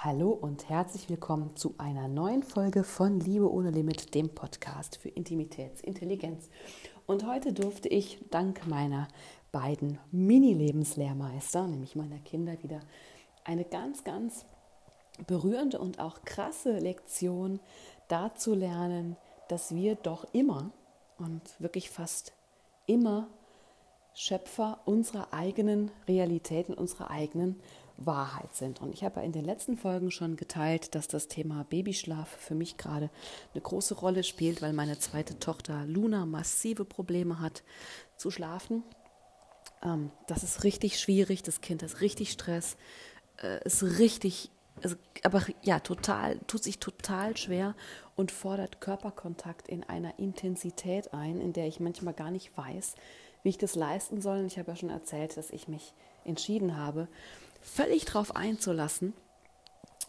Hallo und herzlich willkommen zu einer neuen Folge von Liebe ohne Limit, dem Podcast für Intimitätsintelligenz. Und heute durfte ich dank meiner beiden Mini-Lebenslehrmeister, nämlich meiner Kinder, wieder eine ganz, ganz berührende und auch krasse Lektion dazu lernen, dass wir doch immer und wirklich fast immer Schöpfer unserer eigenen Realitäten, unserer eigenen Wahrheit sind. Und ich habe ja in den letzten Folgen schon geteilt, dass das Thema Babyschlaf für mich gerade eine große Rolle spielt, weil meine zweite Tochter Luna massive Probleme hat zu schlafen. Ähm, das ist richtig schwierig, das Kind hat richtig Stress, äh, ist richtig, also, aber ja, total, tut sich total schwer und fordert Körperkontakt in einer Intensität ein, in der ich manchmal gar nicht weiß, wie ich das leisten soll. Und ich habe ja schon erzählt, dass ich mich entschieden habe, völlig drauf einzulassen,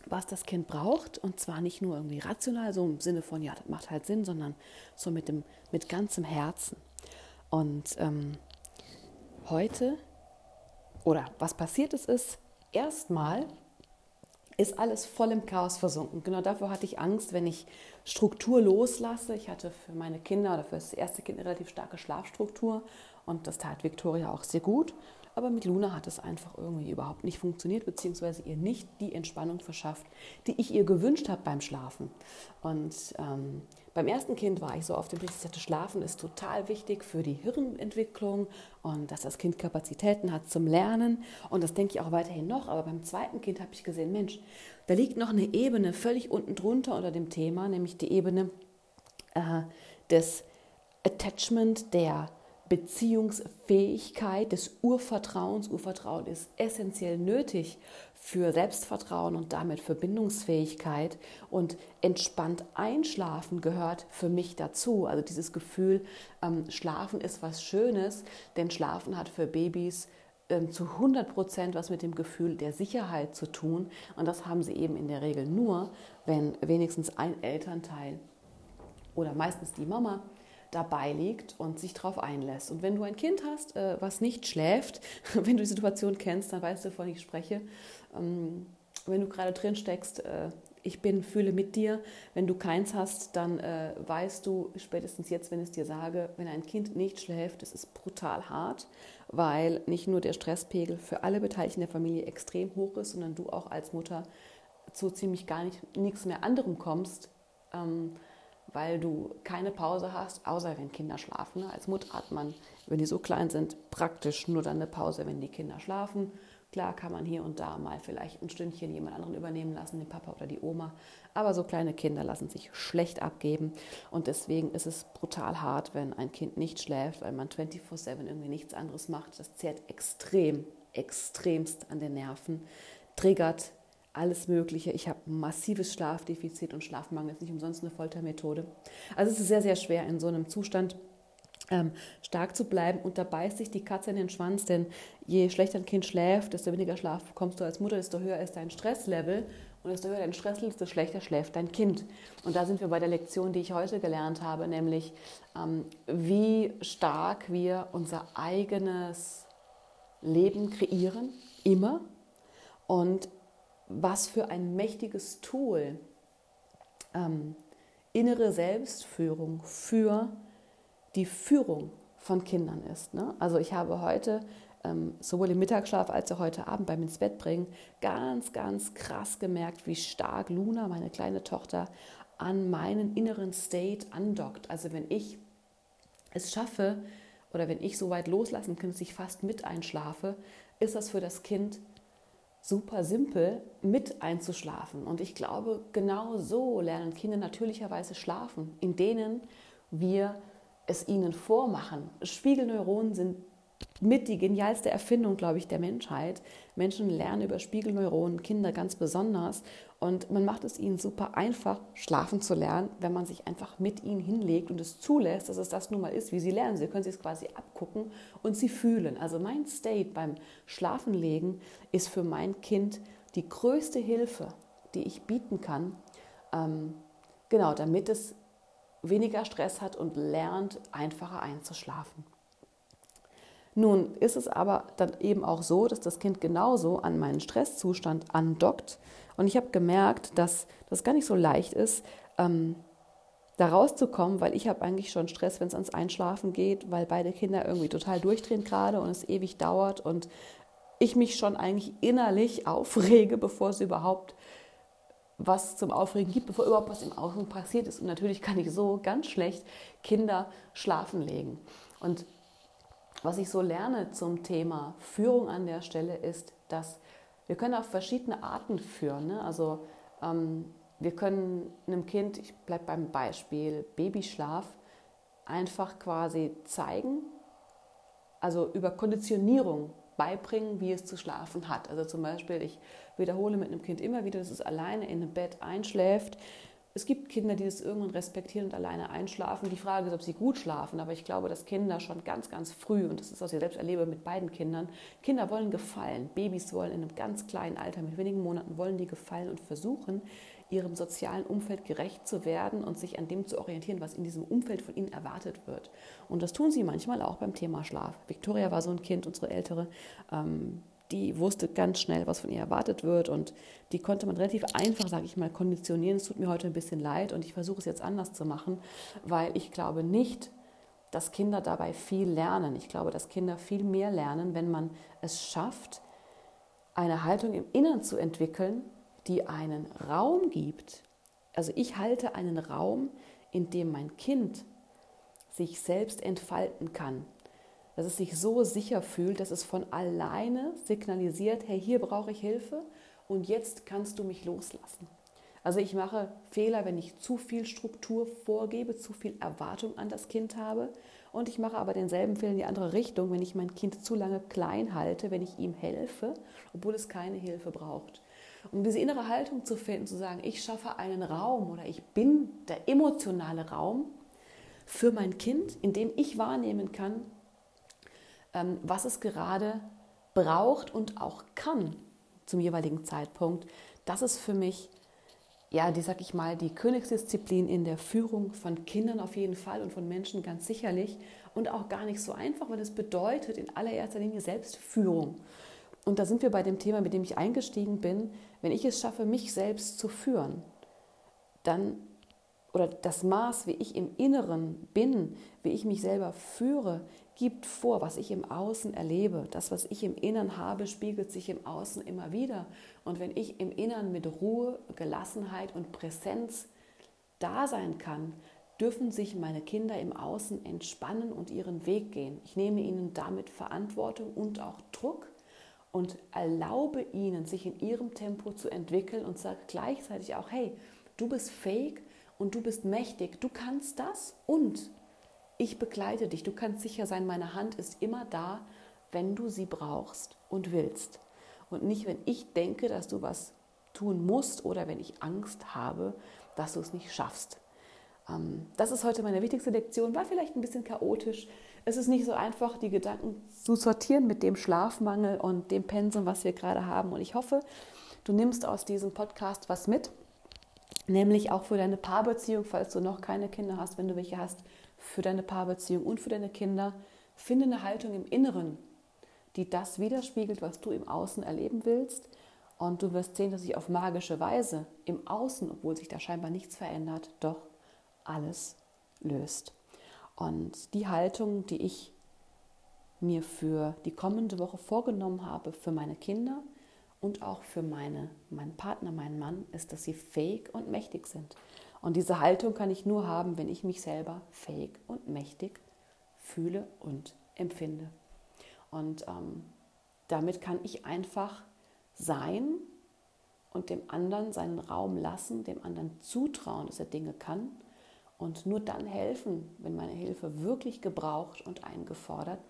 was das Kind braucht. Und zwar nicht nur irgendwie rational, so im Sinne von, ja, das macht halt Sinn, sondern so mit, dem, mit ganzem Herzen. Und ähm, heute, oder was passiert ist, ist, erstmal ist alles voll im Chaos versunken. Genau dafür hatte ich Angst, wenn ich Struktur loslasse. Ich hatte für meine Kinder oder für das erste Kind eine relativ starke Schlafstruktur und das tat Victoria auch sehr gut. Aber mit Luna hat es einfach irgendwie überhaupt nicht funktioniert, beziehungsweise ihr nicht die Entspannung verschafft, die ich ihr gewünscht habe beim Schlafen. Und ähm, beim ersten Kind war ich so auf dem Weg, ich sagte, Schlafen ist total wichtig für die Hirnentwicklung und dass das Kind Kapazitäten hat zum Lernen. Und das denke ich auch weiterhin noch. Aber beim zweiten Kind habe ich gesehen, Mensch, da liegt noch eine Ebene völlig unten drunter unter dem Thema, nämlich die Ebene äh, des Attachment, der Beziehungsfähigkeit, des Urvertrauens. Urvertrauen ist essentiell nötig für Selbstvertrauen und damit Verbindungsfähigkeit. Und entspannt einschlafen gehört für mich dazu. Also dieses Gefühl, ähm, Schlafen ist was Schönes, denn Schlafen hat für Babys ähm, zu 100 Prozent was mit dem Gefühl der Sicherheit zu tun. Und das haben sie eben in der Regel nur, wenn wenigstens ein Elternteil oder meistens die Mama dabei liegt und sich darauf einlässt. Und wenn du ein Kind hast, äh, was nicht schläft, wenn du die Situation kennst, dann weißt du, wovon ich spreche. Ähm, wenn du gerade drin steckst, äh, ich bin, fühle mit dir. Wenn du keins hast, dann äh, weißt du spätestens jetzt, wenn ich es dir sage, wenn ein Kind nicht schläft, das ist brutal hart, weil nicht nur der Stresspegel für alle Beteiligten der Familie extrem hoch ist, sondern du auch als Mutter zu ziemlich gar nicht, nichts mehr anderem kommst. Ähm, weil du keine Pause hast, außer wenn Kinder schlafen. Als Mutter hat man, wenn die so klein sind, praktisch nur dann eine Pause, wenn die Kinder schlafen. Klar kann man hier und da mal vielleicht ein Stündchen jemand anderen übernehmen lassen, den Papa oder die Oma. Aber so kleine Kinder lassen sich schlecht abgeben. Und deswegen ist es brutal hart, wenn ein Kind nicht schläft, weil man 24-7 irgendwie nichts anderes macht. Das zehrt extrem, extremst an den Nerven, triggert alles Mögliche. Ich habe massives Schlafdefizit und Schlafmangel ist nicht umsonst eine Foltermethode. Also es ist sehr, sehr schwer in so einem Zustand ähm, stark zu bleiben und da beißt sich die Katze in den Schwanz, denn je schlechter ein Kind schläft, desto weniger Schlaf bekommst du als Mutter, desto höher ist dein Stresslevel und desto höher dein Stresslevel, desto schlechter schläft dein Kind. Und da sind wir bei der Lektion, die ich heute gelernt habe, nämlich ähm, wie stark wir unser eigenes Leben kreieren, immer, und was für ein mächtiges Tool ähm, innere Selbstführung für die Führung von Kindern ist. Ne? Also ich habe heute ähm, sowohl im Mittagsschlaf als auch heute Abend beim ins Bett bringen ganz, ganz krass gemerkt, wie stark Luna, meine kleine Tochter, an meinen inneren State andockt. Also wenn ich es schaffe oder wenn ich so weit loslassen kann, dass ich fast mit einschlafe, ist das für das Kind super simpel mit einzuschlafen. Und ich glaube, genau so lernen Kinder natürlicherweise schlafen, in denen wir es ihnen vormachen. Spiegelneuronen sind mit die genialste Erfindung, glaube ich, der Menschheit. Menschen lernen über Spiegelneuronen, Kinder ganz besonders. Und man macht es ihnen super einfach, schlafen zu lernen, wenn man sich einfach mit ihnen hinlegt und es zulässt, dass es das nun mal ist, wie sie lernen. Sie können sich es quasi abgucken und sie fühlen. Also mein State beim Schlafenlegen ist für mein Kind die größte Hilfe, die ich bieten kann, ähm, genau, damit es weniger Stress hat und lernt, einfacher einzuschlafen. Nun ist es aber dann eben auch so, dass das Kind genauso an meinen Stresszustand andockt. Und ich habe gemerkt, dass das gar nicht so leicht ist, ähm, da rauszukommen, weil ich habe eigentlich schon Stress, wenn es ans Einschlafen geht, weil beide Kinder irgendwie total durchdrehen gerade und es ewig dauert und ich mich schon eigentlich innerlich aufrege, bevor es überhaupt was zum Aufregen gibt, bevor überhaupt was im Außen passiert ist. Und natürlich kann ich so ganz schlecht Kinder schlafen legen. Und was ich so lerne zum Thema Führung an der Stelle ist, dass wir können auf verschiedene Arten führen. Ne? Also ähm, wir können einem Kind, ich bleibe beim Beispiel Babyschlaf, einfach quasi zeigen, also über Konditionierung beibringen, wie es zu schlafen hat. Also zum Beispiel, ich wiederhole mit einem Kind immer wieder, dass es alleine in einem Bett einschläft. Es gibt Kinder, die das irgendwann respektieren und alleine einschlafen. Die Frage ist, ob sie gut schlafen. Aber ich glaube, dass Kinder schon ganz, ganz früh, und das ist, was ich selbst erlebe mit beiden Kindern, Kinder wollen gefallen. Babys wollen in einem ganz kleinen Alter, mit wenigen Monaten, wollen die gefallen und versuchen, ihrem sozialen Umfeld gerecht zu werden und sich an dem zu orientieren, was in diesem Umfeld von ihnen erwartet wird. Und das tun sie manchmal auch beim Thema Schlaf. Victoria war so ein Kind, unsere ältere, ähm, die wusste ganz schnell, was von ihr erwartet wird und die konnte man relativ einfach, sage ich mal, konditionieren. Es tut mir heute ein bisschen leid und ich versuche es jetzt anders zu machen, weil ich glaube nicht, dass Kinder dabei viel lernen. Ich glaube, dass Kinder viel mehr lernen, wenn man es schafft, eine Haltung im Inneren zu entwickeln, die einen Raum gibt. Also ich halte einen Raum, in dem mein Kind sich selbst entfalten kann. Dass es sich so sicher fühlt, dass es von alleine signalisiert, hey, hier brauche ich Hilfe und jetzt kannst du mich loslassen. Also ich mache Fehler, wenn ich zu viel Struktur vorgebe, zu viel Erwartung an das Kind habe. Und ich mache aber denselben Fehler in die andere Richtung, wenn ich mein Kind zu lange klein halte, wenn ich ihm helfe, obwohl es keine Hilfe braucht. Um diese innere Haltung zu finden, zu sagen, ich schaffe einen Raum oder ich bin der emotionale Raum für mein Kind, in dem ich wahrnehmen kann, was es gerade braucht und auch kann zum jeweiligen Zeitpunkt. Das ist für mich, ja, die sag ich mal, die Königsdisziplin in der Führung von Kindern auf jeden Fall und von Menschen ganz sicherlich und auch gar nicht so einfach, weil es bedeutet in allererster Linie Selbstführung. Und da sind wir bei dem Thema, mit dem ich eingestiegen bin. Wenn ich es schaffe, mich selbst zu führen, dann, oder das Maß, wie ich im Inneren bin, wie ich mich selber führe, gibt vor, was ich im Außen erlebe. Das, was ich im Inneren habe, spiegelt sich im Außen immer wieder. Und wenn ich im Inneren mit Ruhe, Gelassenheit und Präsenz da sein kann, dürfen sich meine Kinder im Außen entspannen und ihren Weg gehen. Ich nehme ihnen damit Verantwortung und auch Druck und erlaube ihnen, sich in ihrem Tempo zu entwickeln und sage gleichzeitig auch, hey, du bist fähig und du bist mächtig, du kannst das und ich begleite dich, du kannst sicher sein, meine Hand ist immer da, wenn du sie brauchst und willst. Und nicht, wenn ich denke, dass du was tun musst oder wenn ich Angst habe, dass du es nicht schaffst. Ähm, das ist heute meine wichtigste Lektion, war vielleicht ein bisschen chaotisch, es ist nicht so einfach, die Gedanken zu sortieren mit dem Schlafmangel und dem Pensum, was wir gerade haben. Und ich hoffe, du nimmst aus diesem Podcast was mit, nämlich auch für deine Paarbeziehung, falls du noch keine Kinder hast, wenn du welche hast, für deine Paarbeziehung und für deine Kinder. Finde eine Haltung im Inneren, die das widerspiegelt, was du im Außen erleben willst. Und du wirst sehen, dass sich auf magische Weise im Außen, obwohl sich da scheinbar nichts verändert, doch alles löst. Und die Haltung, die ich mir für die kommende Woche vorgenommen habe, für meine Kinder und auch für meine, meinen Partner, meinen Mann, ist, dass sie fähig und mächtig sind. Und diese Haltung kann ich nur haben, wenn ich mich selber fähig und mächtig fühle und empfinde. Und ähm, damit kann ich einfach sein und dem anderen seinen Raum lassen, dem anderen zutrauen, dass er Dinge kann und nur dann helfen, wenn meine Hilfe wirklich gebraucht und eingefordert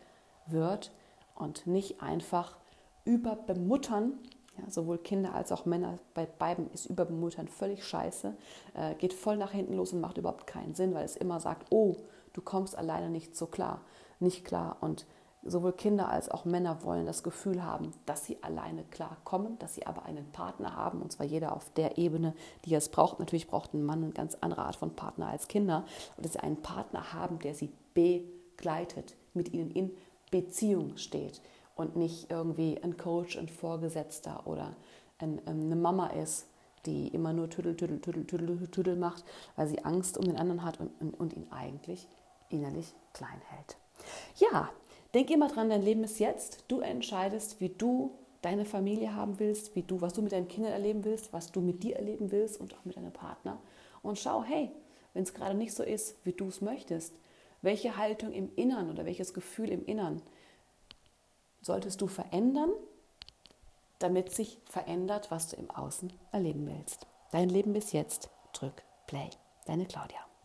wird und nicht einfach überbemuttern. Ja, sowohl Kinder als auch Männer, bei beiden ist Überbemuttern völlig scheiße, äh, geht voll nach hinten los und macht überhaupt keinen Sinn, weil es immer sagt, oh, du kommst alleine nicht so klar, nicht klar. Und sowohl Kinder als auch Männer wollen das Gefühl haben, dass sie alleine klarkommen, dass sie aber einen Partner haben, und zwar jeder auf der Ebene, die es braucht. Natürlich braucht ein Mann eine ganz andere Art von Partner als Kinder, und dass sie einen Partner haben, der sie begleitet, mit ihnen in Beziehung steht und nicht irgendwie ein Coach, ein Vorgesetzter oder ein, ähm, eine Mama ist, die immer nur Tüdel, Tüdel, Tüdel, Tüdel, Tüdel macht, weil sie Angst um den anderen hat und, und, und ihn eigentlich innerlich klein hält. Ja, denk immer dran, dein Leben ist jetzt. Du entscheidest, wie du deine Familie haben willst, wie du, was du mit deinen Kindern erleben willst, was du mit dir erleben willst und auch mit deinem Partner. Und schau, hey, wenn es gerade nicht so ist, wie du es möchtest, welche Haltung im Innern oder welches Gefühl im Innern solltest du verändern, damit sich verändert, was du im Außen erleben willst. Dein Leben bis jetzt. Drück Play. Deine Claudia.